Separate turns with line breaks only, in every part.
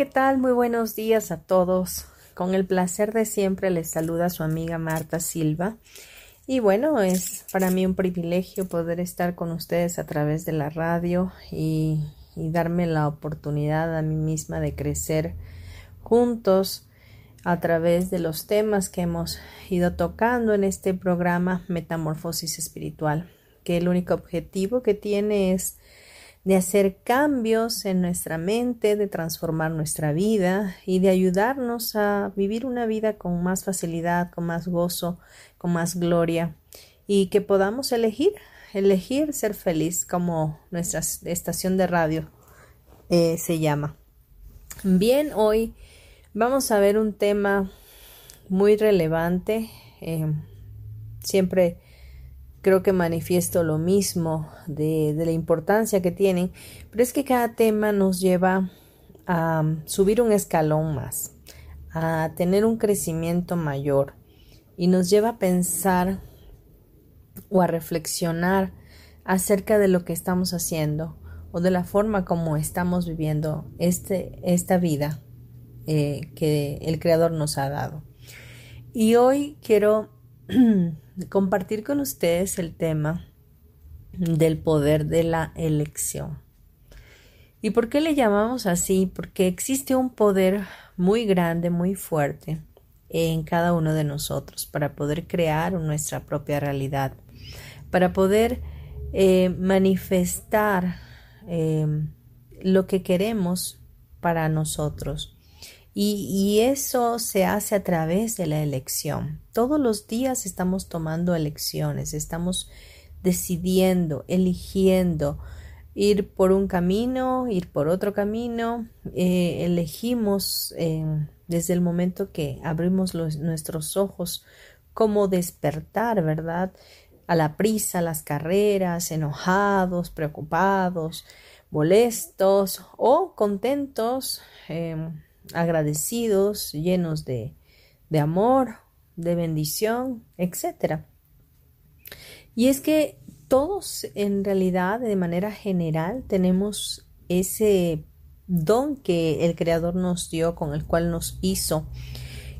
¿Qué tal? Muy buenos días a todos. Con el placer de siempre les saluda su amiga Marta Silva. Y bueno, es para mí un privilegio poder estar con ustedes a través de la radio y, y darme la oportunidad a mí misma de crecer juntos a través de los temas que hemos ido tocando en este programa Metamorfosis Espiritual, que el único objetivo que tiene es de hacer cambios en nuestra mente, de transformar nuestra vida y de ayudarnos a vivir una vida con más facilidad, con más gozo, con más gloria y que podamos elegir, elegir ser feliz como nuestra estación de radio eh, se llama. Bien, hoy vamos a ver un tema muy relevante. Eh, siempre creo que manifiesto lo mismo de, la importancia que tienen, pero es que cada tema nos lleva a subir un escalón más, a tener un crecimiento mayor y nos lleva a pensar o a reflexionar acerca de lo que estamos haciendo o de la forma como estamos viviendo este, esta vida eh, que el Creador nos ha dado. Y hoy quiero compartir con ustedes el tema del poder de la elección. ¿Y por qué le llamamos así? Porque existe un poder muy grande, muy fuerte en cada uno de nosotros para poder crear nuestra propia realidad, para poder eh, manifestar eh, lo que queremos para nosotros. Y, eso se hace a través de la elección. Todos los días estamos tomando elecciones, estamos decidiendo, eligiendo ir por un camino, ir por otro camino. Eh, elegimos eh, desde el momento que abrimos nuestros ojos cómo despertar, ¿verdad? A la prisa, las carreras, enojados, preocupados, molestos o contentos. Em, agradecidos, llenos de, de amor, de bendición, etc. Y es que todos en realidad, de manera general, tenemos ese don que el Creador nos dio, con el cual nos hizo.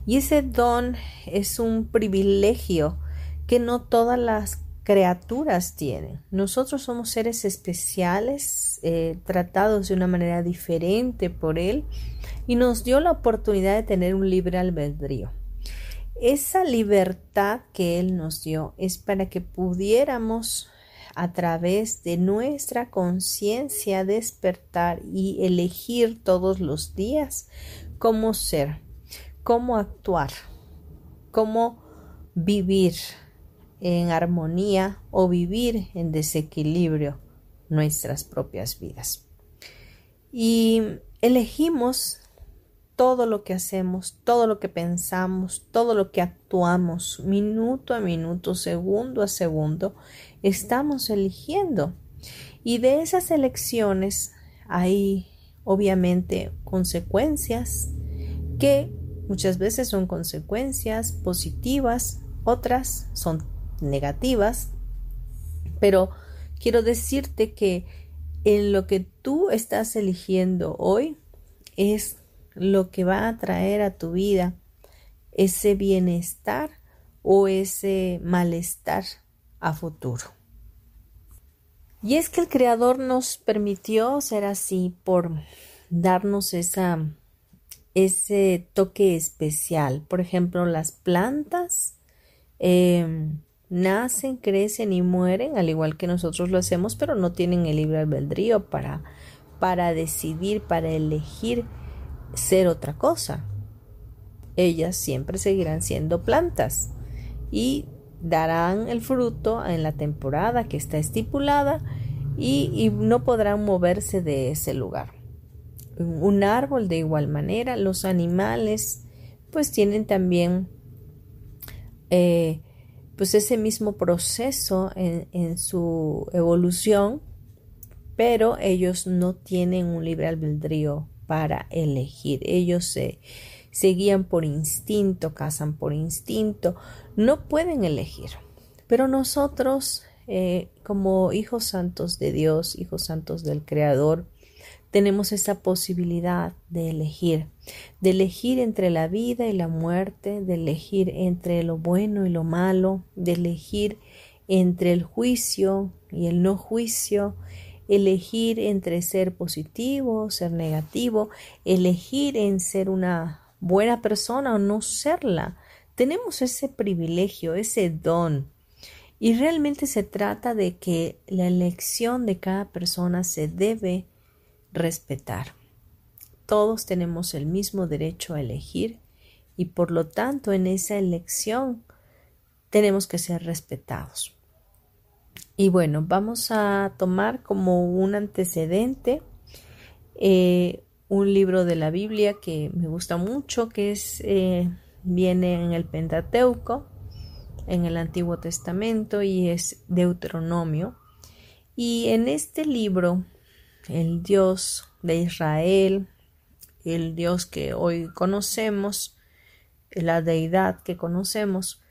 Y ese don es un privilegio que no todas las criaturas tienen. Nosotros somos seres especiales, eh, tratados de una manera diferente por Él y nos dio la oportunidad de tener un libre albedrío. Esa libertad que Él nos dio es para que pudiéramos a través de nuestra conciencia despertar y elegir todos los días cómo ser, cómo actuar, cómo vivir en armonía o vivir en desequilibrio nuestras propias vidas. Y elegimos todo lo que hacemos, todo lo que pensamos, todo lo que actuamos, minuto a minuto, segundo a segundo, estamos eligiendo. Y de esas elecciones hay obviamente consecuencias que muchas veces son consecuencias positivas, otras son negativas, pero quiero decirte que en lo que tú estás eligiendo hoy es lo que va a traer a tu vida ese bienestar o ese malestar a futuro. Y es que el Creador nos permitió ser así por darnos esa ese toque especial. Por ejemplo, las plantas em, nacen, crecen y mueren, al igual que nosotros lo hacemos, pero no tienen el libre albedrío para, para decidir, para elegir ser otra cosa. Ellas siempre seguirán siendo plantas y darán el fruto en la temporada que está estipulada y, no podrán moverse de ese lugar un árbol de igual manera. Los animales pues tienen también eh, pues ese mismo proceso en, su evolución, pero ellos no tienen un libre albedrío para elegir. Ellos se, se guían por instinto, cazan por instinto, no pueden elegir. Pero nosotros, eh, como hijos santos de Dios, hijos santos del Creador, tenemos esa posibilidad de elegir, de elegir entre la vida y la muerte, de elegir entre lo bueno y lo malo, de elegir entre el juicio y el no juicio, elegir entre ser positivo, ser negativo, elegir en ser una buena persona o no serla. Tenemos ese privilegio, ese don. Y realmente se trata de que la elección de cada persona se debe respetar. Todos tenemos el mismo derecho a elegir y por lo tanto en esa elección tenemos que ser respetados. Y bueno, vamos a tomar como un antecedente eh, un libro de la Biblia que me gusta mucho, que es eh, viene en el Pentateuco, en el Antiguo Testamento y es Deuteronomio. Y en este libro el Dios de Israel, el Dios que hoy conocemos, la deidad que conocemos,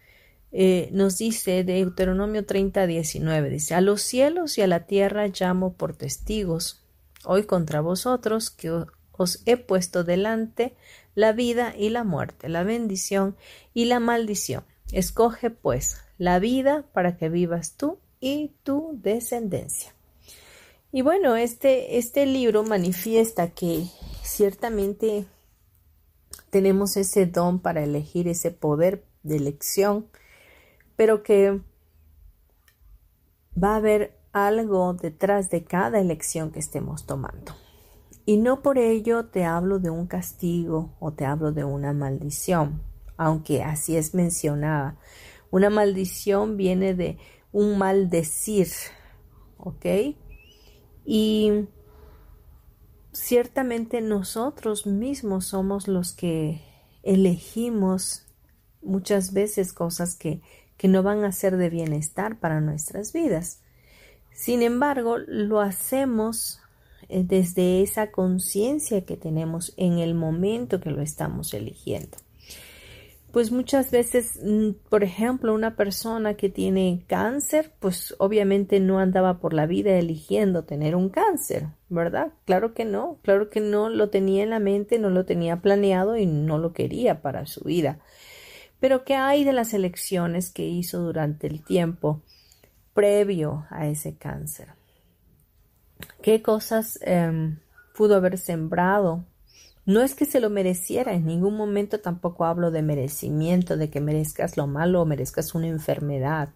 eh, nos dice Deuteronomio 30, 19, dice, a los cielos y a la tierra llamo por testigos, hoy contra vosotros que os he puesto delante la vida y la muerte, la bendición y la maldición. Escoge pues la vida para que vivas tú y tu descendencia. Y bueno, este, este libro manifiesta que ciertamente tenemos ese don para elegir ese poder de elección, pero que va a haber algo detrás de cada elección que estemos tomando. Y no por ello te hablo de un castigo o te hablo de una maldición, aunque así es mencionada. Una maldición viene de un maldecir, ¿ok? Y ciertamente nosotros mismos somos los que elegimos muchas veces cosas que, que no van a ser de bienestar para nuestras vidas. Sin embargo, lo hacemos eh, desde esa conciencia que tenemos en el momento que lo estamos eligiendo pues muchas veces, mm, por ejemplo, una persona que tiene cáncer, pues obviamente no andaba por la vida eligiendo tener un cáncer, ¿verdad? Claro que no, claro que no lo tenía en la mente, no lo tenía planeado y no lo quería para su vida. Pero ¿qué hay de las elecciones que hizo durante el tiempo previo a ese cáncer? ¿Qué cosas em, pudo haber sembrado no es que se lo mereciera, en ningún momento tampoco hablo de merecimiento, de que merezcas lo malo o merezcas una enfermedad.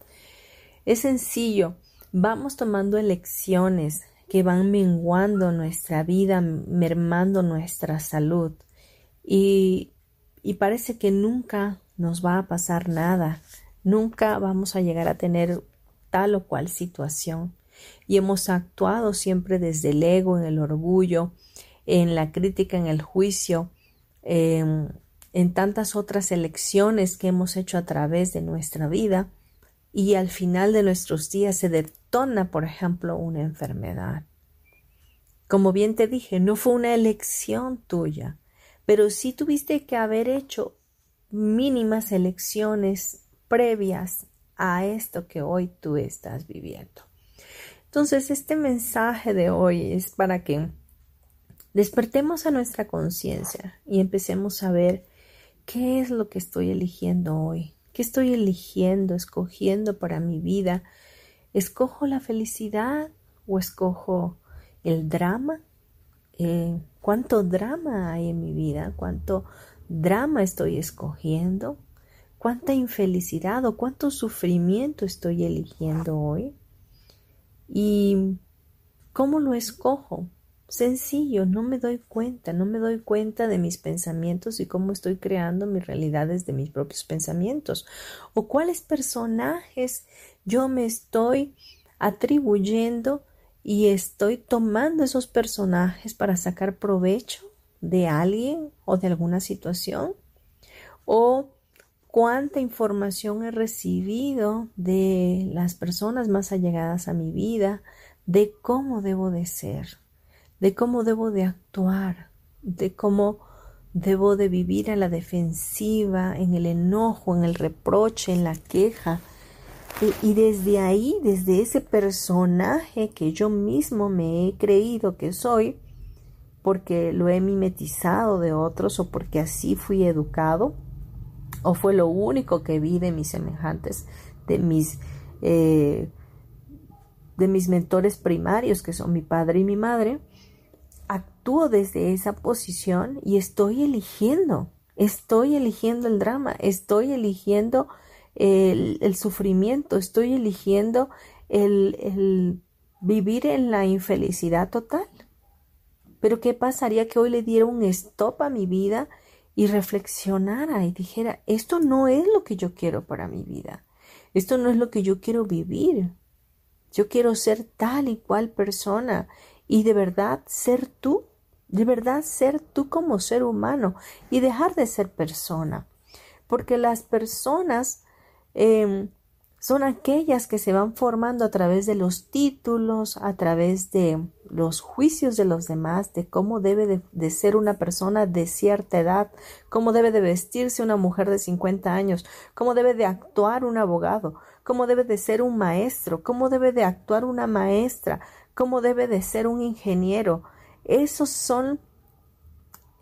Es sencillo, vamos tomando elecciones que van menguando nuestra vida, mermando nuestra salud y, y parece que nunca nos va a pasar nada, nunca vamos a llegar a tener tal o cual situación. Y hemos actuado siempre desde el ego, en el orgullo, en la crítica, en el juicio, em, en tantas otras elecciones que hemos hecho a través de nuestra vida. Y al final de nuestros días se detona, por ejemplo, una enfermedad. Como bien te dije, no fue una elección tuya, pero sí tuviste que haber hecho mínimas elecciones previas a esto que hoy tú estás viviendo. Entonces, este mensaje de hoy es para que Despertemos a nuestra conciencia y empecemos a ver qué es lo que estoy eligiendo hoy, qué estoy eligiendo, escogiendo para mi vida. ¿Escojo la felicidad o escojo el drama? Eh, cuánto drama hay en mi vida, cuánto drama estoy escogiendo, cuánta infelicidad o cuánto sufrimiento estoy eligiendo hoy. ¿Y cómo lo escojo? Sencillo, no me doy cuenta, no me doy cuenta de mis pensamientos y cómo estoy creando mis realidades de mis propios pensamientos. O cuáles personajes yo me estoy atribuyendo y estoy tomando esos personajes para sacar provecho de alguien o de alguna situación. O cuánta información he recibido de las personas más allegadas a mi vida, de cómo debo de ser de cómo debo de actuar, de cómo debo de vivir a la defensiva, en el enojo, en el reproche, en la queja. Y, desde ahí, desde ese personaje que yo mismo me he creído que soy, porque lo he mimetizado de otros o porque así fui educado, o fue lo único que vi de mis semejantes, de mis, eh, de mis mentores primarios, que son mi padre y mi madre, actúo desde esa posición y estoy eligiendo, estoy eligiendo el drama, estoy eligiendo el, sufrimiento, estoy eligiendo el, el vivir en la infelicidad total. Pero ¿qué pasaría que hoy le diera un stop a mi vida y reflexionara y dijera, esto no es lo que yo quiero para mi vida, esto no es lo que yo quiero vivir, yo quiero ser tal y cual persona y de verdad ser tú de verdad ser tú como ser humano y dejar de ser persona. Porque las personas em, son aquellas que se van formando a través de los títulos, a través de los juicios de los demás, de cómo debe de, ser una persona de cierta edad, cómo debe de vestirse una mujer de 50 años, cómo debe de actuar un abogado, cómo debe de ser un maestro, cómo debe de actuar una maestra, cómo debe de ser un ingeniero, esos son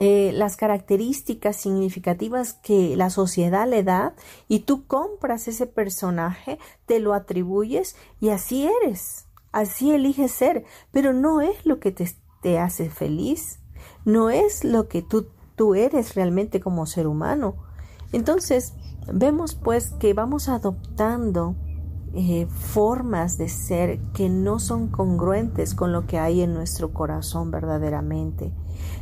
eh, las características significativas que la sociedad le da y tú compras ese personaje, te lo atribuyes y así eres, así eliges ser, pero no es lo que te, te hace feliz, no es lo que tú, tú eres realmente como ser humano. Entonces, vemos pues que vamos adoptando eh, formas de ser que no son congruentes con lo que hay en nuestro corazón verdaderamente.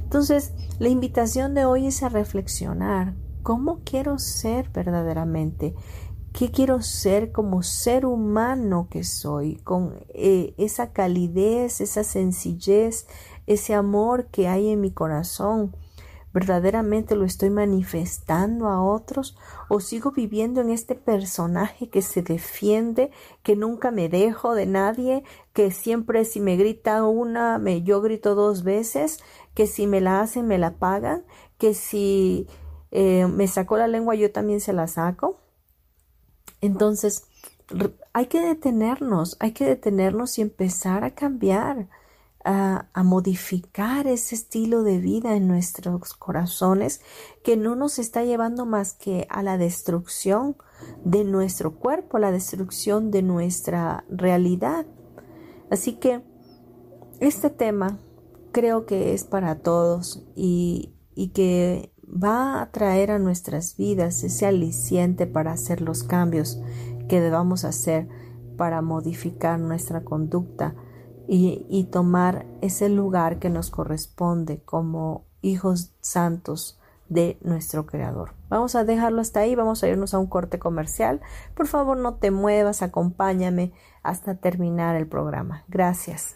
Entonces, la invitación de hoy es a reflexionar cómo quiero ser verdaderamente, qué quiero ser como ser humano que soy, con eh, esa calidez, esa sencillez, ese amor que hay en mi corazón ¿Verdaderamente lo estoy manifestando a otros o sigo viviendo en este personaje que se defiende, que nunca me dejo de nadie, que siempre si me grita una, me, yo grito dos veces, que si me la hacen me la pagan, que si eh, me sacó la lengua yo también se la saco? Entonces, hay que detenernos, hay que detenernos y empezar a cambiar a, modificar ese estilo de vida en nuestros corazones que no nos está llevando más que a la destrucción de nuestro cuerpo, la destrucción de nuestra realidad. Así que este tema creo que es para todos y, y que va a traer a nuestras vidas ese aliciente para hacer los cambios que debamos hacer para modificar nuestra conducta y, tomar ese lugar que nos corresponde como hijos santos de nuestro Creador. Vamos a dejarlo hasta ahí, vamos a irnos a un corte comercial. Por favor, no te muevas, acompáñame hasta terminar el programa. Gracias.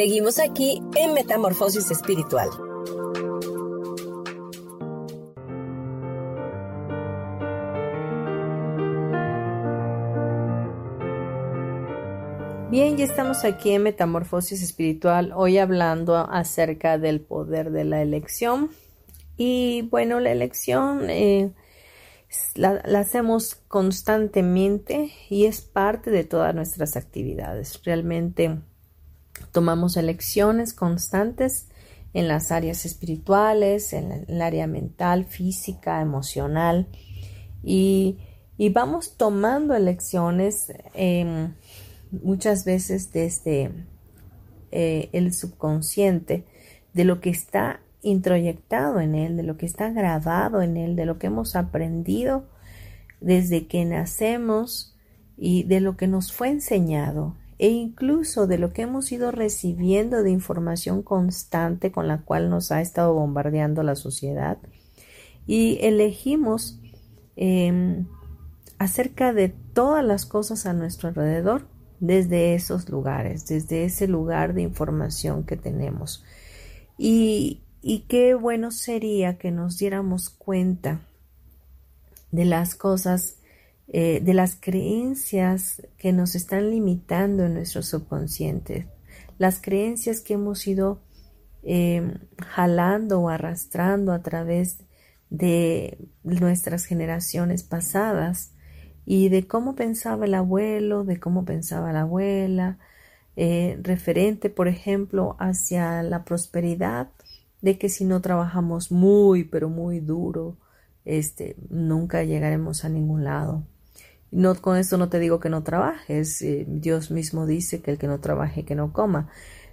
Seguimos aquí en Metamorfosis Espiritual.
Bien, ya estamos aquí en Metamorfosis Espiritual, hoy hablando acerca del poder de la elección. Y bueno, la elección eh, la, la, hacemos constantemente y es parte de todas nuestras actividades. Realmente tomamos elecciones constantes en las áreas espirituales, en el área mental, física, emocional y, y vamos tomando elecciones. Eh, muchas veces desde eh, el subconsciente de lo que está introyectado en él, de lo que está grabado en él, de lo que hemos aprendido desde que nacemos y de lo que nos fue enseñado e incluso de lo que hemos ido recibiendo de información constante con la cual nos ha estado bombardeando la sociedad y elegimos eh, acerca de todas las cosas a nuestro alrededor desde esos lugares, desde ese lugar de información que tenemos. Y, y qué bueno sería que nos diéramos cuenta de las cosas, eh, de las creencias que nos están limitando en nuestro subconsciente, las creencias que hemos ido eh, jalando o arrastrando a través de nuestras generaciones pasadas y de cómo pensaba el abuelo, de cómo pensaba la abuela, eh, referente, por ejemplo, hacia la prosperidad, de que si no trabajamos muy, pero muy duro, este, nunca llegaremos a ningún lado. No, con esto no te digo que no trabajes, eh, Dios mismo dice que el que no trabaje, que no coma.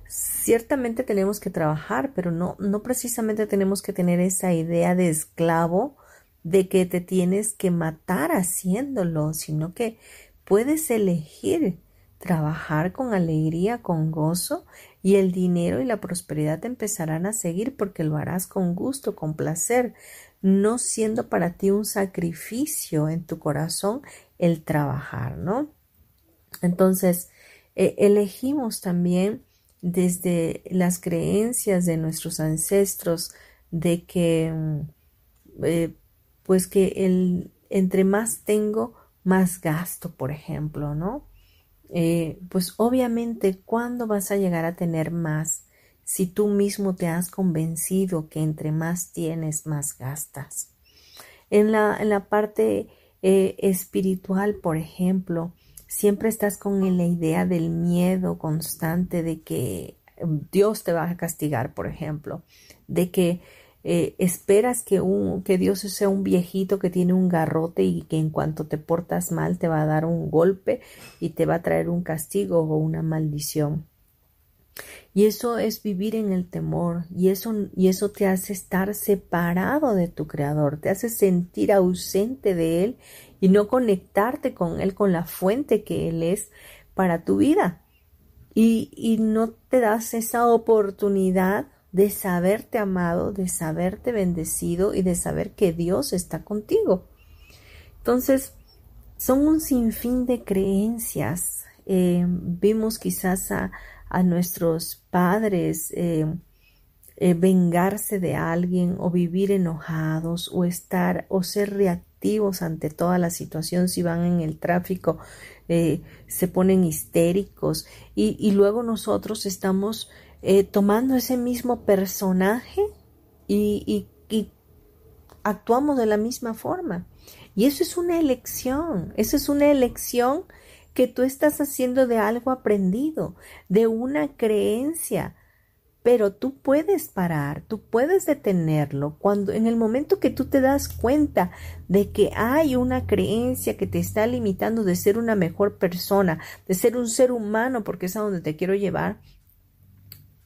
Ciertamente tenemos que trabajar, pero no, no precisamente tenemos que tener esa idea de esclavo de que te tienes que matar haciéndolo, sino que puedes elegir trabajar con alegría, con gozo, y el dinero y la prosperidad te empezarán a seguir porque lo harás con gusto, con placer, no siendo para ti un sacrificio en tu corazón el trabajar, ¿no? Entonces, eh, elegimos también desde las creencias de nuestros ancestros de que mm, eh, pues que el, entre más tengo, más gasto, por ejemplo, ¿no? Eh, pues obviamente, ¿cuándo vas a llegar a tener más? Si tú mismo te has convencido que entre más tienes, más gastas. En la, en la parte eh, espiritual, por ejemplo, siempre estás con la idea del miedo constante de que Dios te va a castigar, por ejemplo, de que eh, esperas que, un, que Dios sea un viejito que tiene un garrote y que en cuanto te portas mal te va a dar un golpe y te va a traer un castigo o una maldición. Y eso es vivir en el temor y eso, y eso te hace estar separado de tu Creador, te hace sentir ausente de Él y no conectarte con Él, con la fuente que Él es para tu vida. Y, y no te das esa oportunidad de saberte amado, de saberte bendecido y de saber que Dios está contigo. Entonces, son un sinfín de creencias. Eh, vimos quizás a, a nuestros padres eh, eh, vengarse de alguien o vivir enojados o estar o ser reactivos ante toda la situación si van en el tráfico eh, se ponen histéricos. Y, y luego nosotros estamos tomando ese mismo personaje y, y, y actuamos de la misma forma. Y eso es una elección eso es una elección que tú estás haciendo de algo aprendido, de una creencia. Pero tú puedes parar, tú puedes detenerlo cuando en el momento que tú te das cuenta de que hay una creencia que te está limitando de ser una mejor persona, de ser un ser humano, porque es a donde te quiero llevar,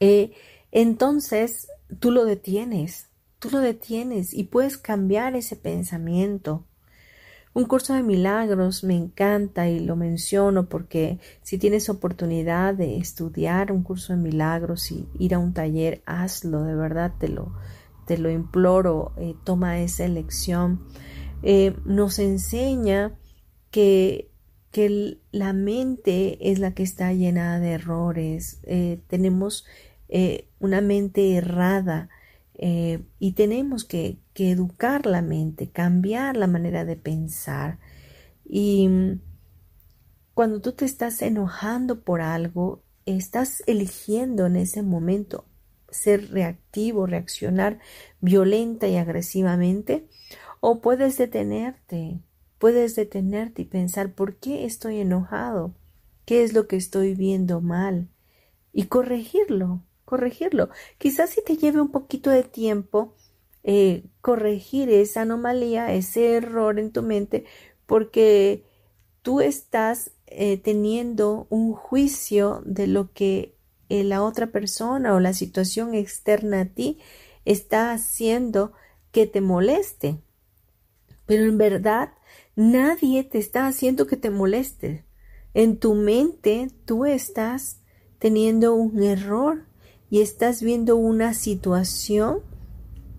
eh, entonces tú lo detienes, tú lo detienes y puedes cambiar ese pensamiento. Un curso de milagros me encanta y lo menciono porque si tienes oportunidad de estudiar un curso de milagros y ir a un taller, hazlo, de verdad te lo, te lo imploro, eh, toma esa elección. Eh, nos enseña que, que, la mente es la que está llena de errores, eh, tenemos una mente errada eh, y tenemos que, que, educar la mente, cambiar la manera de pensar. Y mm, cuando tú te estás enojando por algo, estás eligiendo en ese momento ser reactivo, reaccionar violenta y agresivamente, o puedes detenerte, puedes detenerte y pensar por qué estoy enojado, qué es lo que estoy viendo mal y corregirlo, corregirlo. Quizás si te lleve un poquito de tiempo eh, corregir esa anomalía, ese error en tu mente, porque tú estás eh, teniendo un juicio de lo que eh, la otra persona o la situación externa a ti está haciendo que te moleste. Pero en verdad nadie te está haciendo que te moleste. En tu mente tú estás teniendo un error y estás viendo una situación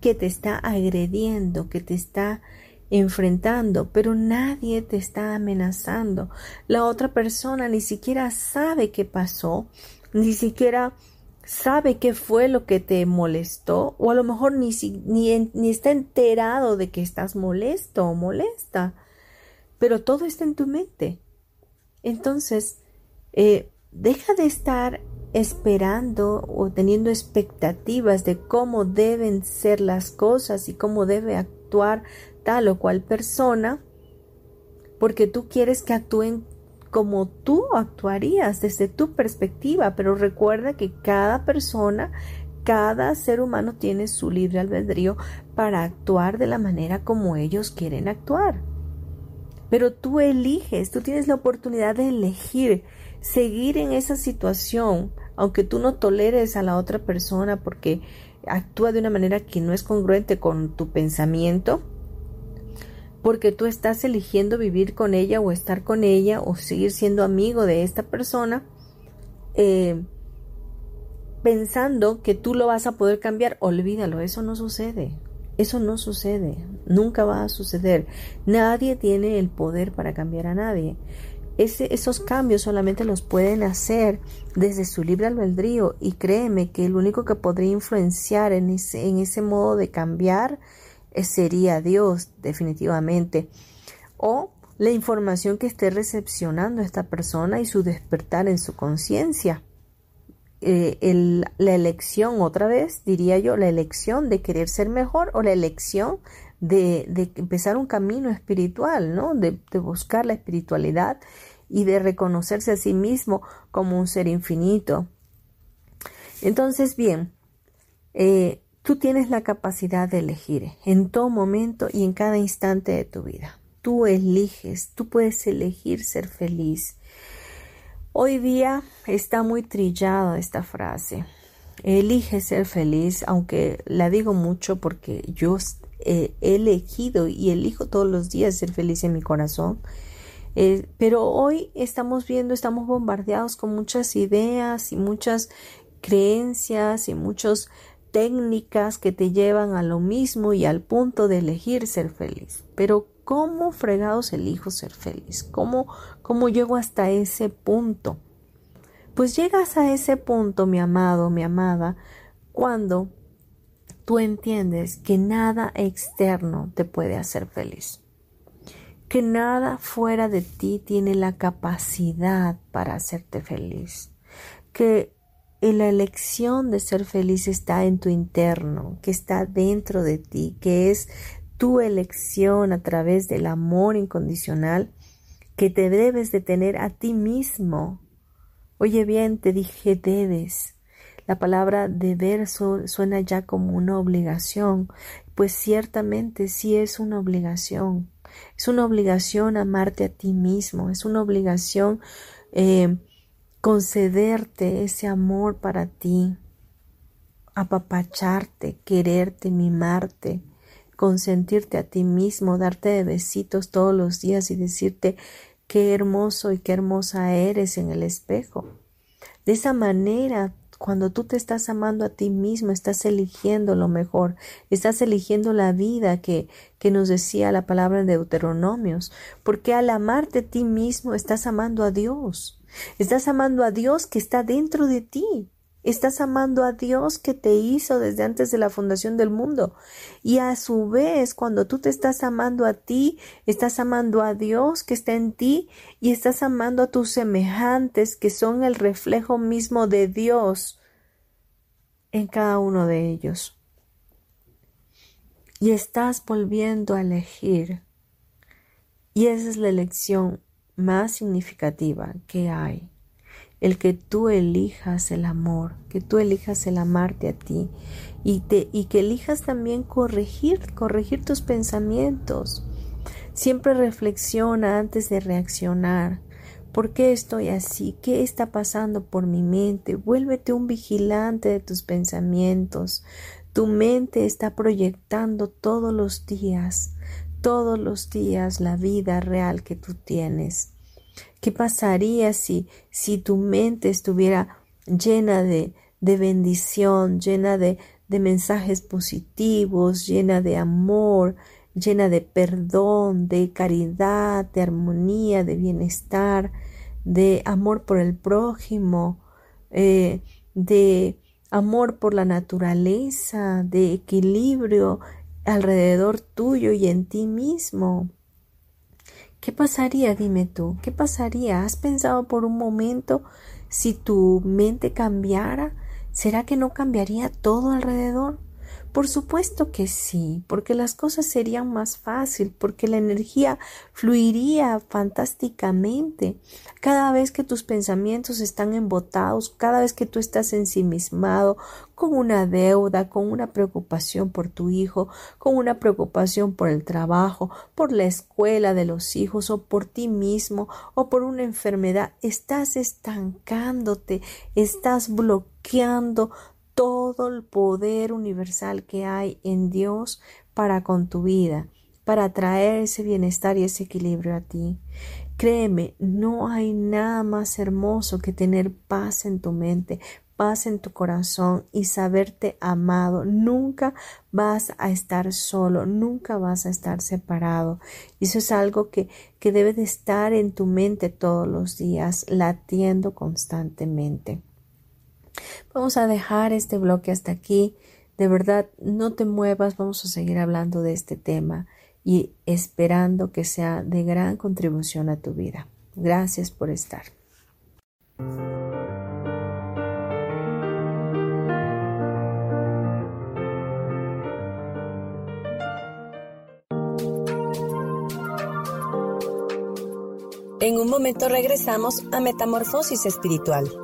que te está agrediendo, que te está enfrentando, pero nadie te está amenazando. La otra persona ni siquiera sabe qué pasó, ni siquiera sabe qué fue lo que te molestó, o a lo mejor ni, ni, ni está enterado de que estás molesto o molesta, pero todo está en tu mente. Entonces, eh, deja de estar esperando o teniendo expectativas de cómo deben ser las cosas y cómo debe actuar tal o cual persona, porque tú quieres que actúen como tú actuarías desde tu perspectiva, pero recuerda que cada persona, cada ser humano tiene su libre albedrío para actuar de la manera como ellos quieren actuar. Pero tú eliges, tú tienes la oportunidad de elegir seguir en esa situación aunque tú no toleres a la otra persona porque actúa de una manera que no es congruente con tu pensamiento, porque tú estás eligiendo vivir con ella o estar con ella o seguir siendo amigo de esta persona, eh, pensando que tú lo vas a poder cambiar, olvídalo, eso no sucede. Eso no sucede, nunca va a suceder. Nadie tiene el poder para cambiar a nadie esos cambios solamente los pueden hacer desde su libre albedrío y créeme que el único que podría influenciar en ese, en ese modo de cambiar eh, sería Dios definitivamente o la información que esté recepcionando esta persona y su despertar en su conciencia. Eh, la elección, otra vez diría yo, la elección de querer ser mejor o la elección de, de empezar un camino espiritual, ¿no? De, de, buscar la espiritualidad y de reconocerse a sí mismo como un ser infinito. Entonces, bien, eh, Tú tienes la capacidad de elegir en todo momento y en cada instante de tu vida. Tú eliges, tú puedes elegir ser feliz. Hoy día está muy trillada esta frase. Elige ser feliz, aunque la digo mucho porque yo he elegido y elijo todos los días ser feliz en mi corazón. Eh, pero hoy estamos viendo, estamos bombardeados con muchas ideas y muchas creencias y muchos técnicas que te llevan a lo mismo y al punto de elegir ser feliz. Pero ¿cómo fregados elijo ser feliz? ¿Cómo, cómo llego hasta ese punto? Pues llegas a ese punto, mi amado, mi amada, cuando tú entiendes que nada externo te puede hacer feliz, que nada fuera de ti tiene la capacidad para hacerte feliz, que la elección de ser feliz está en tu interno, que está dentro de ti, que es tu elección a través del amor incondicional que te debes de tener a ti mismo. Oye bien, te dije debes. La palabra deber suena ya como una obligación, pues ciertamente sí es una obligación. Es una obligación amarte a ti mismo, es una obligación eh, concederte ese amor para ti, apapacharte, quererte, mimarte, consentirte a ti mismo, darte de besitos todos los días y decirte qué hermoso y qué hermosa eres en el espejo. De esa manera, cuando tú te estás amando a ti mismo, estás eligiendo lo mejor, estás eligiendo la vida que, que nos decía la palabra en Deuteronomios, porque al amarte a ti mismo estás amando a Dios. Estás amando a Dios que está dentro de ti. Estás amando a Dios que te hizo desde antes de la fundación del mundo. Y a su vez, cuando tú te estás amando a ti, estás amando a Dios que está en ti y estás amando a tus semejantes que son el reflejo mismo de Dios en cada uno de ellos. Y estás volviendo a elegir. Y esa es la elección más significativa que hay. El que tú elijas el amor, que tú elijas el amarte a ti y, te, y que elijas también corregir, corregir tus pensamientos. Siempre reflexiona antes de reaccionar. ¿Por qué estoy así? ¿Qué está pasando por mi mente? Vuélvete un vigilante de tus pensamientos. Tu mente está proyectando todos los días todos los días la vida real que tú tienes. ¿Qué pasaría si, si tu mente estuviera llena de, de bendición, llena de, de mensajes positivos, llena de amor, llena de perdón, de caridad, de armonía, de bienestar, de amor por el prójimo, eh, de amor por la naturaleza, de equilibrio alrededor tuyo y en ti mismo. ¿Qué pasaría, dime tú? ¿Qué pasaría? ¿Has pensado por un momento si tu mente cambiara? ¿Será que no cambiaría todo alrededor? Por supuesto que sí, porque las cosas serían más fácil, porque la energía fluiría fantásticamente. Cada vez que tus pensamientos están embotados, cada vez que tú estás ensimismado con una deuda, con una preocupación por tu hijo, con una preocupación por el trabajo, por la escuela de los hijos o por ti mismo o por una enfermedad, estás estancándote, estás bloqueando todo el poder universal que hay en Dios para con tu vida, para traer ese bienestar y ese equilibrio a ti. Créeme, no hay nada más hermoso que tener paz en tu mente, paz en tu corazón y saberte amado. Nunca vas a estar solo, nunca vas a estar separado. Eso es algo que, que debe de estar en tu mente todos los días, latiendo constantemente. Vamos a dejar este bloque hasta aquí. De verdad, no te muevas, vamos a seguir hablando de este tema y esperando que sea de gran contribución a tu vida. Gracias por estar.
En un momento regresamos a Metamorfosis Espiritual.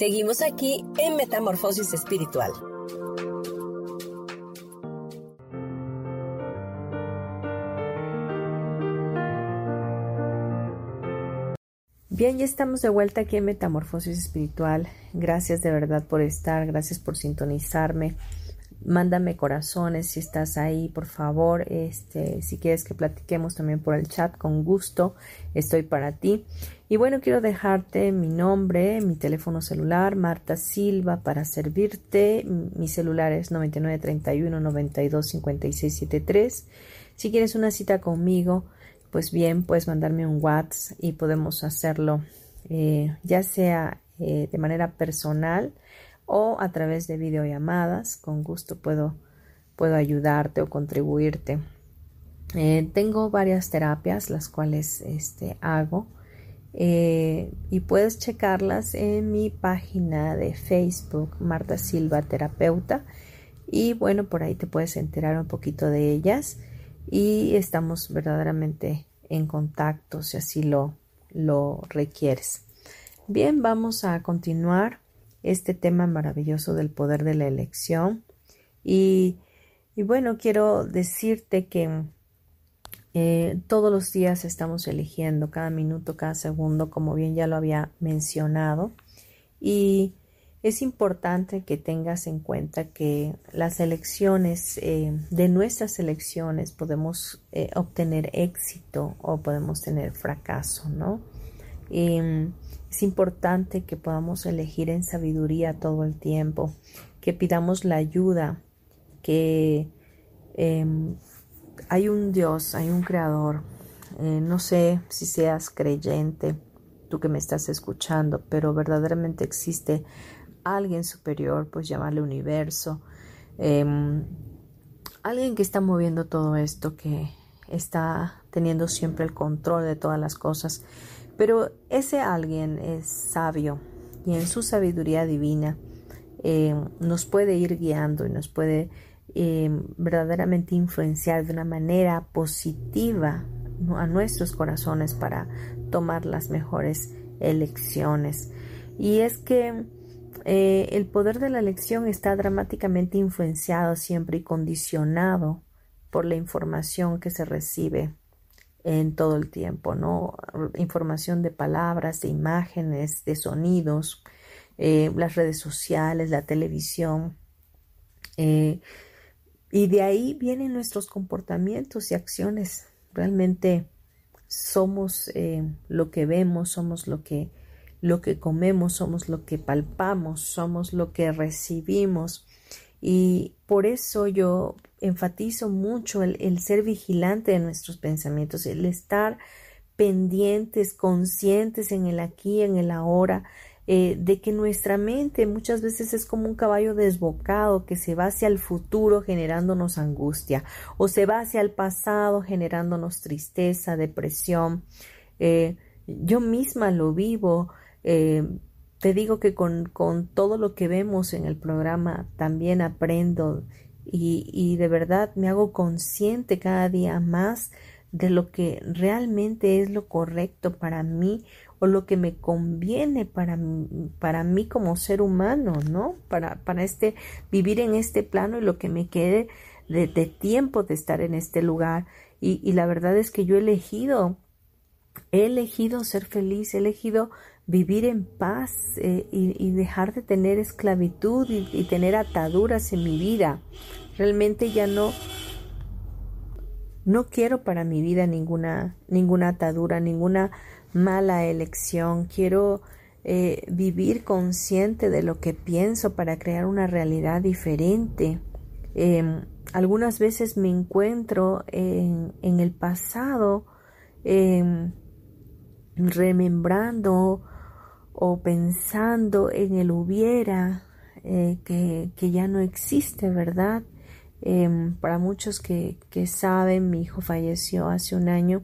Seguimos aquí en Metamorfosis Espiritual.
Bien, ya estamos de vuelta aquí en Metamorfosis Espiritual. Gracias de verdad por estar, gracias por sintonizarme. Mándame corazones si estás ahí, por favor. Este, si quieres que platiquemos también por el chat, con gusto, estoy para ti. Y bueno, quiero dejarte mi nombre, mi teléfono celular, Marta Silva, para servirte. Mi celular es 9931 92 5673. Si quieres una cita conmigo, pues bien, puedes mandarme un WhatsApp y podemos hacerlo eh, ya sea eh, de manera personal o a través de videollamadas. Con gusto puedo, puedo ayudarte o contribuirte. Eh, tengo varias terapias las cuales este, hago eh, y puedes checarlas en mi página de Facebook, Marta Silva Terapeuta. Y bueno, por ahí te puedes enterar un poquito de ellas y estamos verdaderamente en contacto si así lo, lo requieres. Bien, vamos a continuar este tema maravilloso del poder de la elección. Y, y bueno, quiero decirte que eh, todos los días estamos eligiendo, cada minuto, cada segundo, como bien ya lo había mencionado. Y es importante que tengas en cuenta que las elecciones, eh, de nuestras elecciones, podemos eh, obtener éxito o podemos tener fracaso, ¿no? Es importante que podamos elegir en sabiduría todo el tiempo, que pidamos la ayuda, que em, hay un Dios, hay un Creador. Eh, no sé si seas creyente, tú que me estás escuchando, pero verdaderamente existe alguien superior, pues llamarle universo, em, alguien que está moviendo todo esto, que está teniendo siempre el control de todas las cosas. Pero ese alguien es sabio y en su sabiduría divina eh, nos puede ir guiando y nos puede eh, verdaderamente influenciar de una manera positiva a nuestros corazones para tomar las mejores elecciones. Y es que eh, el poder de la elección está dramáticamente influenciado siempre y condicionado por la información que se recibe en todo el tiempo, ¿no? Información de palabras, de imágenes, de sonidos, eh, las redes sociales, la televisión. Eh, y de ahí vienen nuestros comportamientos y acciones. Realmente somos lo que vemos, somos lo que lo que comemos, somos lo que palpamos, somos lo que recibimos. Y por eso yo enfatizo mucho el, ser vigilante de nuestros pensamientos, el estar pendientes, conscientes en el aquí, en el ahora, eh, de que nuestra mente muchas veces es como un caballo desbocado que se va hacia el futuro generándonos angustia o se va hacia el pasado generándonos tristeza, depresión. Eh, yo misma lo vivo eh, te digo que con, con, todo lo que vemos en el programa también aprendo y, y de verdad me hago consciente cada día más de lo que realmente es lo correcto para mí o lo que me conviene para, para mí como ser humano, ¿no? Para, para este vivir en este plano y lo que me quede de, de tiempo de estar en este lugar. Y, y, la verdad es que yo he elegido, he elegido ser feliz, he elegido vivir en paz eh, y, dejar de tener esclavitud y, tener ataduras en mi vida. Realmente ya no, no quiero para mi vida ninguna, ninguna atadura, ninguna mala elección. Quiero eh, vivir consciente de lo que pienso para crear una realidad diferente. Em, algunas veces me encuentro en, el pasado em, remembrando o pensando en el hubiera eh, que, ya no existe, ¿verdad? Em, para muchos que, saben, mi hijo falleció hace un año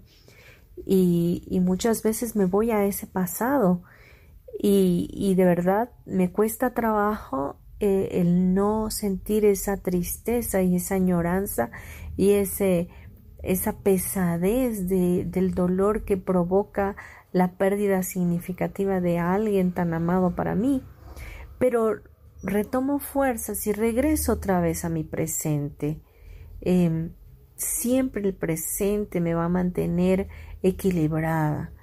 y, muchas veces me voy a ese pasado y, de verdad me cuesta trabajo eh, el no sentir esa tristeza y esa añoranza y ese, esa pesadez del dolor que provoca la pérdida significativa de alguien tan amado para mí, pero retomo fuerzas y regreso otra vez a mi presente. Em, siempre el presente me va a mantener equilibrada.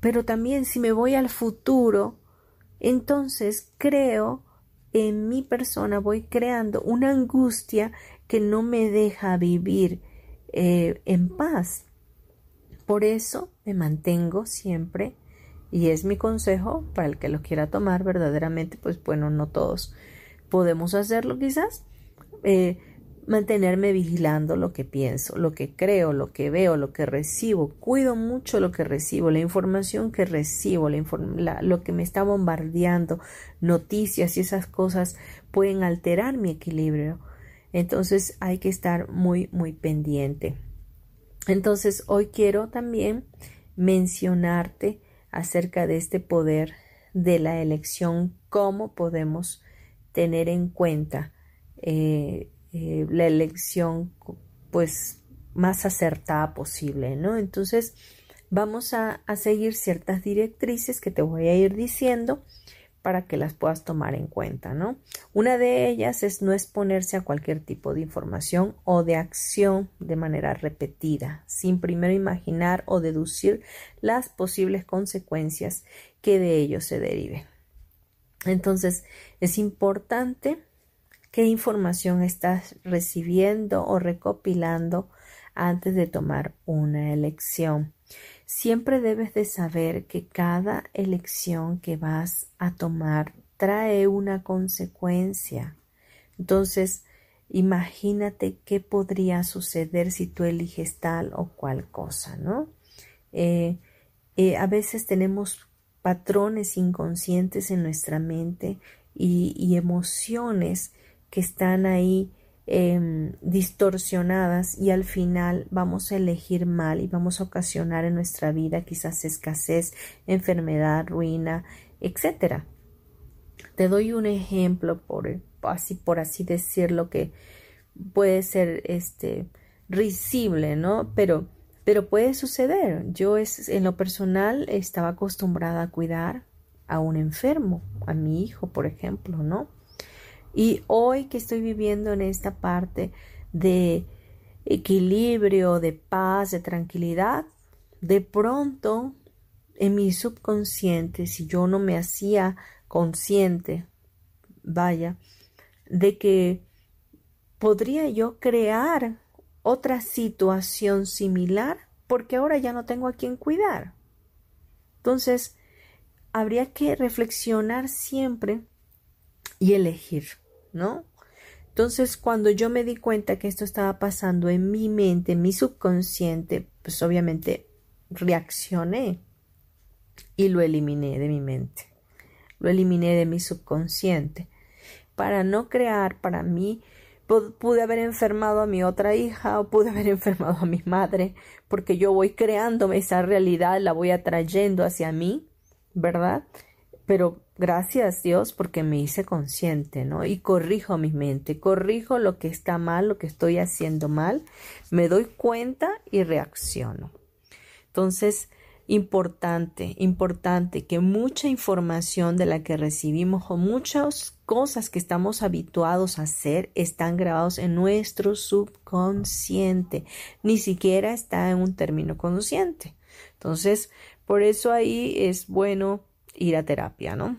Pero también si me voy al futuro, entonces creo en mi persona, voy creando una angustia que no me deja vivir eh, en paz. Por eso me mantengo siempre y es mi consejo para el que lo quiera tomar verdaderamente, pues bueno, no todos podemos hacerlo quizás. Eh, mantenerme vigilando lo que pienso, lo que creo, lo que veo, lo que recibo. Cuido mucho lo que recibo, la información que recibo, lo que me está bombardeando, noticias y esas cosas pueden alterar mi equilibrio. Entonces hay que estar muy, muy pendiente. Entonces hoy quiero también mencionarte acerca de este poder de la elección, cómo podemos tener en cuenta eh, eh, la elección pues más acertada posible, ¿no? Entonces vamos a, a seguir ciertas directrices que te voy a ir diciendo para que las puedas tomar en cuenta, ¿no? Una de ellas es no exponerse a cualquier tipo de información o de acción de manera repetida, sin primero imaginar o deducir las posibles consecuencias que de ello se deriven. Entonces, es importante qué información estás recibiendo o recopilando antes de tomar una elección. Siempre debes de saber que cada elección que vas a tomar trae una consecuencia. Entonces, imagínate qué podría suceder si tú eliges tal o cual cosa, ¿no? Eh, eh, a veces tenemos patrones inconscientes en nuestra mente y, emociones que están ahí em, distorsionadas y al final vamos a elegir mal y vamos a ocasionar en nuestra vida quizás escasez, enfermedad, ruina, etcétera. Te doy un ejemplo por así por así decirlo que puede ser este risible, ¿no? Pero pero puede suceder. Yo es, en lo personal estaba acostumbrada a cuidar a un enfermo, a mi hijo, por ejemplo, ¿no? Y hoy que estoy viviendo en esta parte de equilibrio, de paz, de tranquilidad, de pronto en mi subconsciente, si yo no me hacía consciente, vaya, de que podría yo crear otra situación similar porque ahora ya no tengo a quien cuidar. Entonces, habría que reflexionar siempre y elegir, ¿no? Entonces, cuando yo me di cuenta que esto estaba pasando en mi mente, en mi subconsciente, pues obviamente reaccioné y lo eliminé de mi mente. Lo eliminé de mi subconsciente para no crear para mí pude haber enfermado a mi otra hija o pude haber enfermado a mi madre porque yo voy creándome esa realidad, la voy atrayendo hacia mí, ¿verdad? Pero gracias Dios porque me hice consciente, ¿no? Y corrijo mi mente, corrijo lo que está mal, lo que estoy haciendo mal, me doy cuenta y reacciono. Entonces, importante, importante que mucha información de la que recibimos o muchas cosas que estamos habituados a hacer están grabados en nuestro subconsciente, ni siquiera está en un término consciente. Entonces, por eso ahí es bueno ir a terapia, ¿no?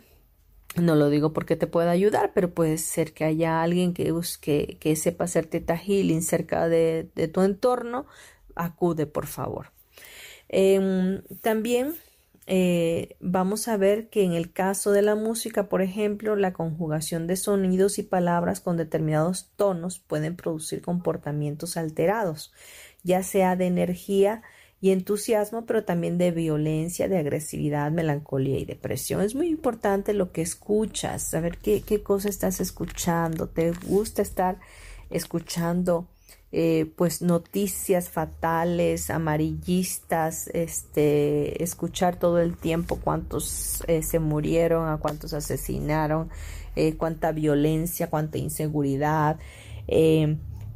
No lo digo porque te pueda ayudar, pero puede ser que haya alguien que, que, que sepa hacer teta healing cerca de, de tu entorno. Acude, por favor. Em, también eh, vamos a ver que en el caso de la música, por ejemplo, la conjugación de sonidos y palabras con determinados tonos pueden producir comportamientos alterados, ya sea de energía y entusiasmo, pero también de violencia, de agresividad, melancolía y depresión. Es muy importante lo que escuchas, saber qué, qué cosa estás escuchando, te gusta estar escuchando eh, pues noticias fatales, amarillistas, este, escuchar todo el tiempo cuántos eh, se murieron, a cuántos asesinaron, eh, cuánta violencia, cuánta inseguridad,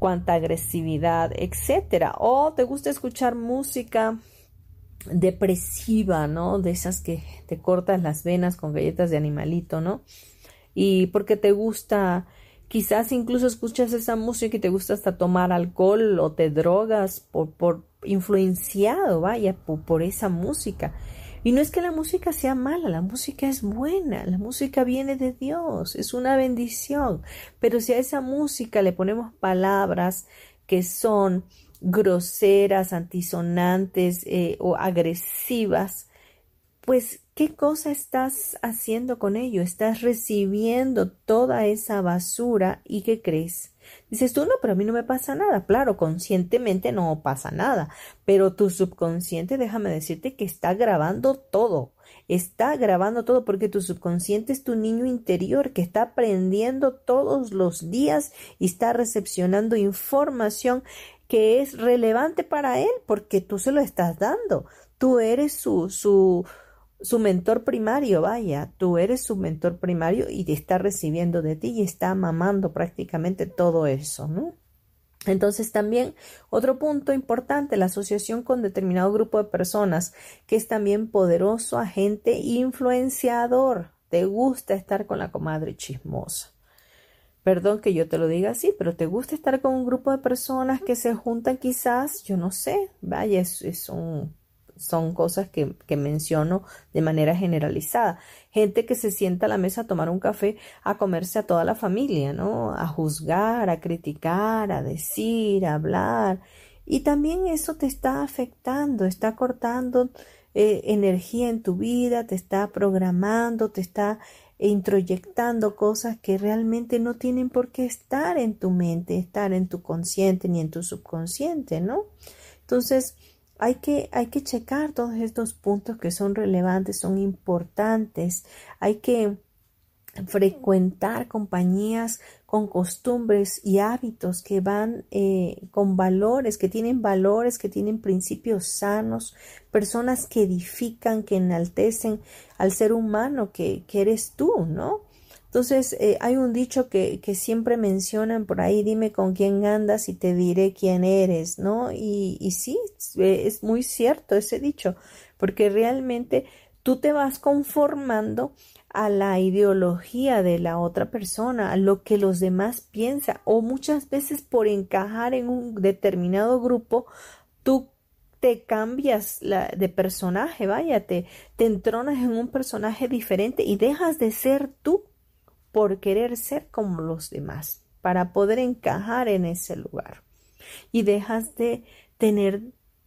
cuánta agresividad, etcétera. O te gusta escuchar música depresiva, ¿no? De esas que te cortas las venas con galletas de animalito, ¿no? Y porque te gusta Quizás incluso escuchas esa música y te gusta hasta tomar alcohol o te drogas por, por influenciado, vaya, por, esa música. Y no es que la música sea mala, la música es buena, la música viene de Dios, es una bendición. Pero si a esa música le ponemos palabras que son groseras, antisonantes eh, o agresivas, pues ¿Qué cosa estás haciendo con ello? Estás recibiendo toda esa basura y ¿qué crees? Dices tú, no, pero a mí no me pasa nada. Claro, conscientemente no pasa nada, pero tu subconsciente, déjame decirte que está grabando todo. Está grabando todo porque tu subconsciente es tu niño interior que está aprendiendo todos los días y está recepcionando información que es relevante para él porque tú se lo estás dando. Tú eres su, su, su mentor primario, vaya, tú eres su mentor primario y te está recibiendo de ti y está mamando prácticamente todo eso, ¿no? Entonces también otro punto importante, la asociación con determinado grupo de personas, que es también poderoso agente influenciador. Te gusta estar con la comadre chismosa. Perdón que yo te lo diga así, pero te gusta estar con un grupo de personas que se juntan quizás, yo no sé, vaya, es, es un son cosas que, que, menciono de manera generalizada. Gente que se sienta a la mesa a tomar un café, a comerse a toda la familia, ¿no? A juzgar, a criticar, a decir, a hablar. Y también eso te está afectando, está cortando eh, energía en tu vida, te está programando, te está introyectando cosas que realmente no tienen por qué estar en tu mente, estar en tu consciente ni en tu subconsciente, ¿no? Entonces, hay que, hay que checar todos estos puntos que son relevantes, son importantes. Hay que frecuentar compañías con costumbres y hábitos que van eh, con valores, que tienen valores, que tienen principios sanos, personas que edifican, que enaltecen al ser humano que, que eres tú, ¿no? Entonces, eh, hay un dicho que, que, siempre mencionan por ahí, dime con quién andas y te diré quién eres, ¿no? Y, y sí, es muy cierto ese dicho, porque realmente tú te vas conformando a la ideología de la otra persona, a lo que los demás piensan, o muchas veces por encajar en un determinado grupo, tú te cambias la, de personaje, vaya, te, te entronas en un personaje diferente y dejas de ser tú por querer ser como los demás, para poder encajar en ese lugar. Y dejas de tener,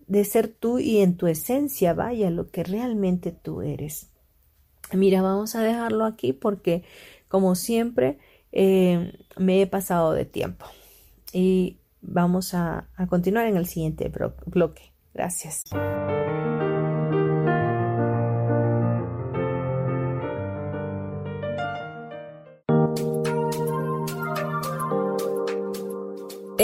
de ser tú y en tu esencia, vaya, lo que realmente tú eres. Mira, vamos a dejarlo aquí porque, como siempre, eh, me he pasado de tiempo. Y vamos a, a continuar en el siguiente bloque. Gracias.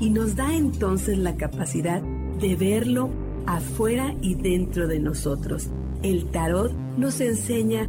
y nos da entonces la capacidad de verlo afuera y dentro de nosotros. El tarot nos enseña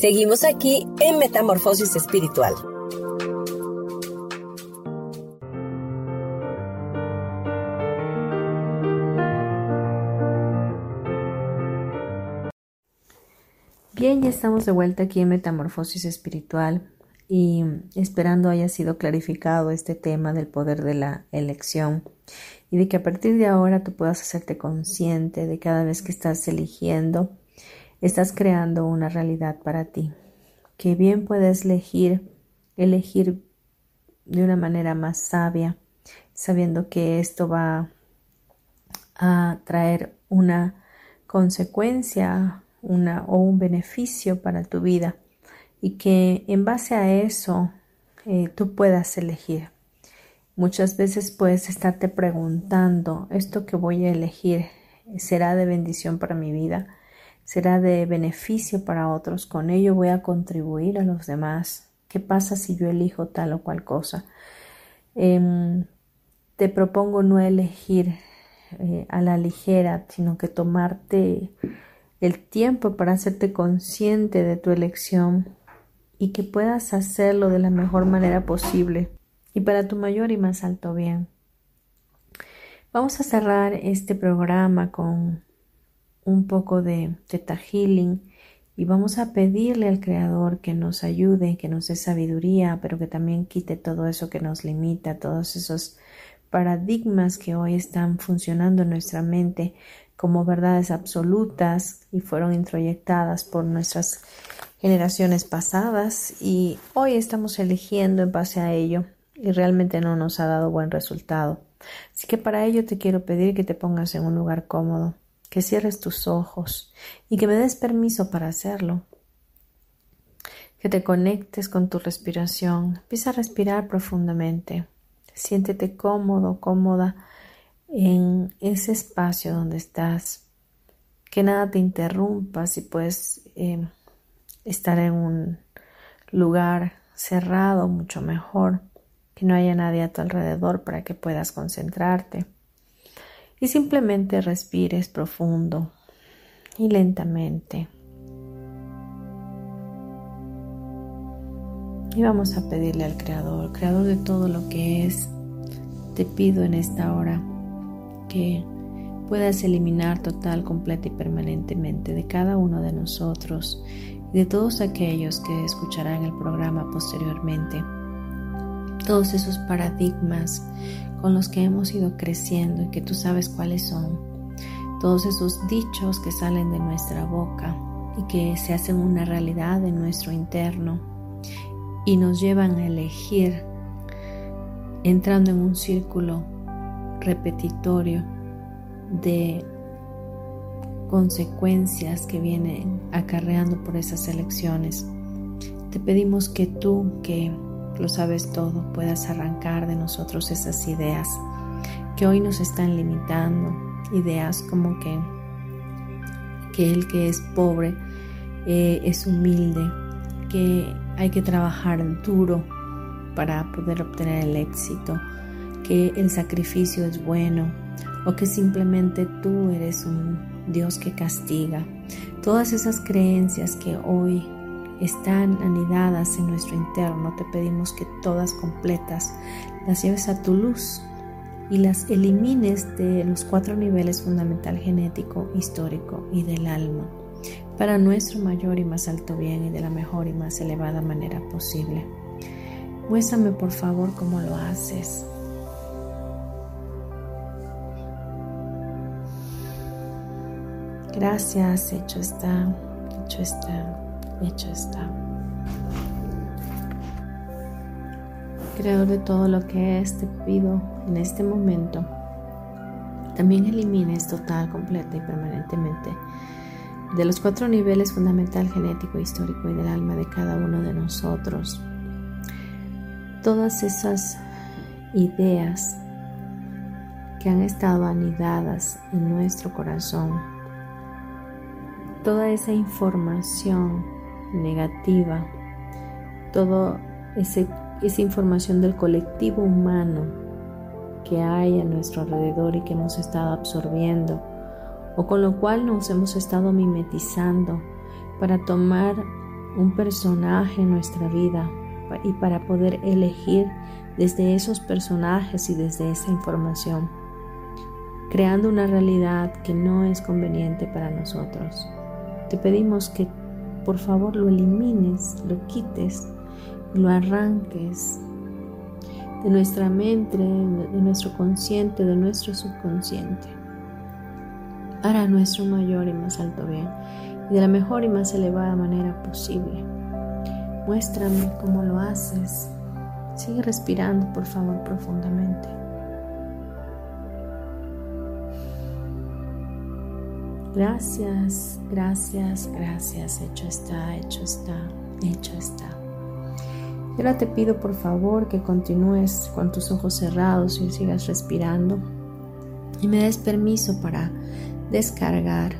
Seguimos aquí en Metamorfosis Espiritual.
Bien, ya estamos de vuelta aquí en Metamorfosis Espiritual y esperando haya sido clarificado este tema del poder de la elección y de que a partir de ahora tú puedas hacerte consciente de cada vez que estás eligiendo estás creando una realidad para ti, que bien puedes elegir, elegir de una manera más sabia, sabiendo que esto va a traer una consecuencia una, o un beneficio para tu vida y que en base a eso eh, tú puedas elegir. Muchas veces puedes estarte preguntando, ¿esto que voy a elegir será de bendición para mi vida? ¿Será de beneficio para otros? ¿Con ello voy a contribuir a los demás? ¿Qué pasa si yo elijo tal o cual cosa? Em, te propongo no elegir eh, a la ligera, sino que tomarte el tiempo para hacerte consciente de tu elección y que puedas hacerlo de la mejor manera posible y para tu mayor y más alto bien. Vamos a cerrar este programa con un poco de Teta Healing y vamos a pedirle al Creador que nos ayude, que nos dé sabiduría, pero que también quite todo eso que nos limita, todos esos paradigmas que hoy están funcionando en nuestra mente como verdades absolutas y fueron introyectadas por nuestras generaciones pasadas y hoy estamos eligiendo en base a ello y realmente no nos ha dado buen resultado. Así que para ello te quiero pedir que te pongas en un lugar cómodo, que cierres tus ojos y que me des permiso para hacerlo. Que te conectes con tu respiración. Empieza a respirar profundamente. Siéntete cómodo, cómoda en ese espacio donde estás. Que nada te interrumpa si puedes eh, estar en un lugar cerrado mucho mejor, que no haya nadie a tu alrededor para que puedas concentrarte. Y simplemente respires profundo y lentamente. Y vamos a pedirle al Creador, Creador de todo lo que es, te pido en esta hora que puedas eliminar total, completa y permanentemente de cada uno de nosotros y de todos aquellos que escucharán el programa posteriormente. Todos esos paradigmas con los que hemos ido creciendo y que tú sabes cuáles son. Todos esos dichos que salen de nuestra boca y que se hacen una realidad en nuestro interno y nos llevan a elegir entrando en un círculo repetitorio de consecuencias que vienen acarreando por esas elecciones. Te pedimos que tú, que lo sabes todo, puedas arrancar de nosotros esas ideas que hoy nos están limitando, ideas como que, que el que es pobre eh, es humilde, que hay que trabajar duro para poder obtener el éxito, que el sacrificio es bueno o que simplemente tú eres un Dios que castiga. Todas esas creencias que hoy están anidadas en nuestro interno, te pedimos que todas completas las lleves a tu luz y las elimines de los cuatro niveles fundamental genético, histórico y del alma, para nuestro mayor y más alto bien y de la mejor y más elevada manera posible. Muéstrame por favor cómo lo haces. Gracias, hecho está, hecho está, hecho está. Creador de todo lo que es, te pido en este momento, también elimines total, completa y permanentemente de los cuatro niveles fundamental, genético, histórico y del alma de cada uno de nosotros. Todas esas ideas que han estado anidadas en nuestro corazón toda esa información negativa, toda esa información del colectivo humano que hay a nuestro alrededor y que hemos estado absorbiendo, o con lo cual nos hemos estado mimetizando para tomar un personaje en nuestra vida y para poder elegir desde esos personajes y desde esa información, creando una realidad que no es conveniente para nosotros. Te pedimos que por favor lo elimines, lo quites, lo arranques de nuestra mente, de nuestro consciente, de nuestro subconsciente, para nuestro mayor y más alto bien y de la mejor y más elevada manera posible. Muéstrame cómo lo haces. Sigue respirando, por favor, profundamente. Gracias, gracias, gracias. Hecho está, hecho está, hecho está. Y ahora te pido por favor que continúes con tus ojos cerrados y sigas respirando y me des permiso para descargar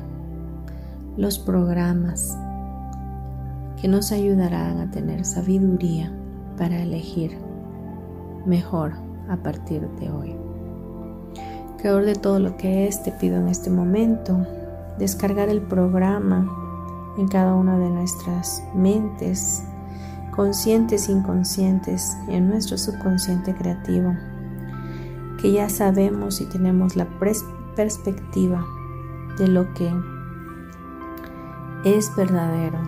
los programas que nos ayudarán a tener sabiduría para elegir mejor a partir de hoy. Creador de todo lo que es, te pido en este momento descargar el programa en cada una de nuestras mentes, conscientes e inconscientes, en nuestro subconsciente creativo, que ya sabemos y tenemos la perspectiva de lo que es verdadero,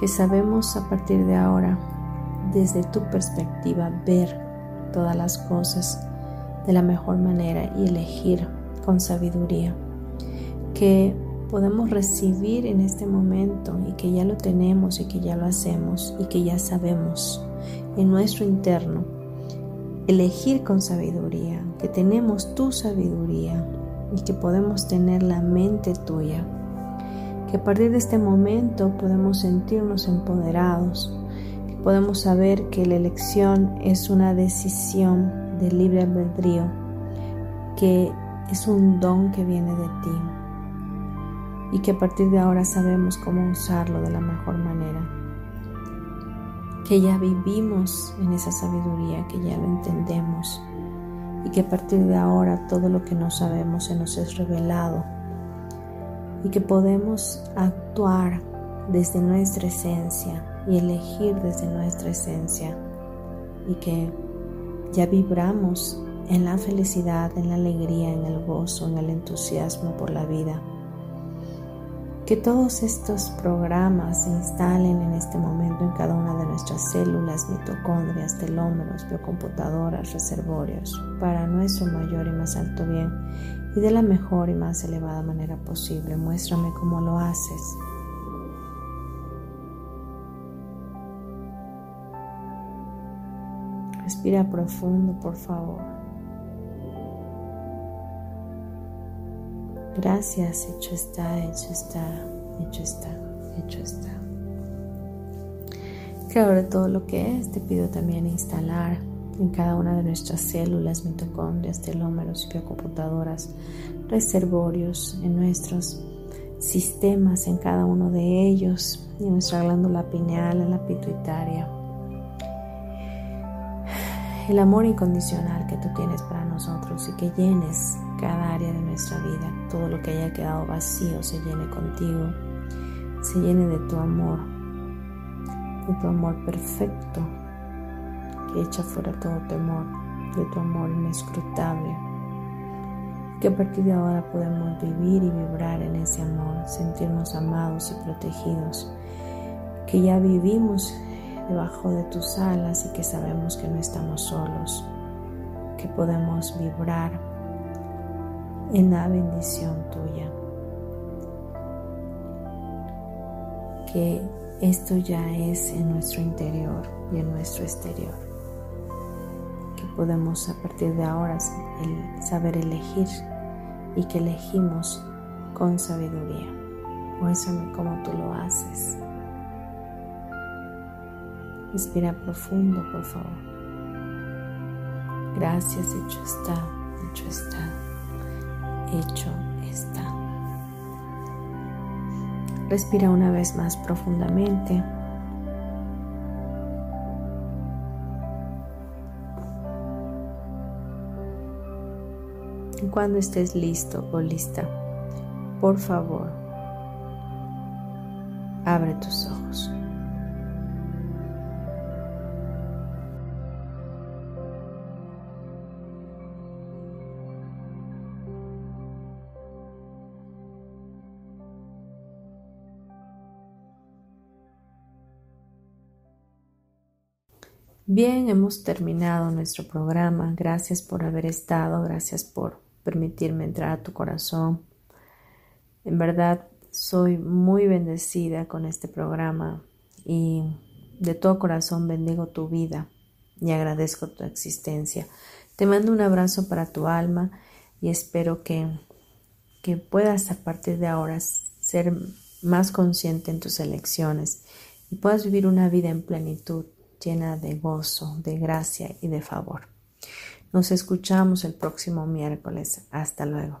que sabemos a partir de ahora, desde tu perspectiva, ver todas las cosas de la mejor manera y elegir con sabiduría, que podemos recibir en este momento y que ya lo tenemos y que ya lo hacemos y que ya sabemos en nuestro interno, elegir con sabiduría, que tenemos tu sabiduría y que podemos tener la mente tuya. Que a partir de este momento podemos sentirnos empoderados, que podemos saber que la elección es una decisión de libre albedrío, que es un don que viene de ti y que a partir de ahora sabemos cómo usarlo de la mejor manera. Que ya vivimos en esa sabiduría, que ya lo entendemos y que a partir de ahora todo lo que no sabemos se nos es revelado y que podemos actuar desde nuestra esencia y elegir desde nuestra esencia y que ya vibramos en la felicidad, en la alegría, en el gozo, en el entusiasmo por la vida. Que todos estos programas se instalen en este momento en cada una de nuestras células, mitocondrias, telómeros, biocomputadoras, reservorios, para nuestro mayor y más alto bien y de la mejor y más elevada manera posible. Muéstrame cómo lo haces. Respira profundo, por favor. Gracias, hecho está, hecho está, hecho está, hecho está. Creador de todo lo que es, te pido también instalar en cada una de nuestras células, mitocondrias, telómeros, biocomputadoras, reservorios, en nuestros sistemas, en cada uno de ellos, en nuestra glándula pineal, en la pituitaria. El amor incondicional que tú tienes para nosotros y que llenes cada área de nuestra vida, todo lo que haya quedado vacío se llene contigo, se llene de tu amor, de tu amor perfecto, que echa fuera todo temor, de tu amor inescrutable, que a partir de ahora podemos vivir y vibrar en ese amor, sentirnos amados y protegidos, que ya vivimos debajo de tus alas y que sabemos que no estamos solos, que podemos vibrar en la bendición tuya. Que esto ya es en nuestro interior y en nuestro exterior. Que podemos a partir de ahora saber elegir y que elegimos con sabiduría. Muéstrame cómo tú lo haces. Respira profundo, por favor. Gracias, hecho está, hecho está hecho está. Respira una vez más profundamente. Cuando estés listo o lista, por favor, abre tus ojos. Bien, hemos terminado nuestro programa. Gracias por haber estado, gracias por permitirme entrar a tu corazón. En verdad, soy muy bendecida con este programa y de todo corazón bendigo tu vida y agradezco tu existencia. Te mando un abrazo para tu alma y espero que, que puedas a partir de ahora ser más consciente en tus elecciones y puedas vivir una vida en plenitud, llena de gozo, de gracia y de favor. Nos escuchamos el próximo miércoles. Hasta luego.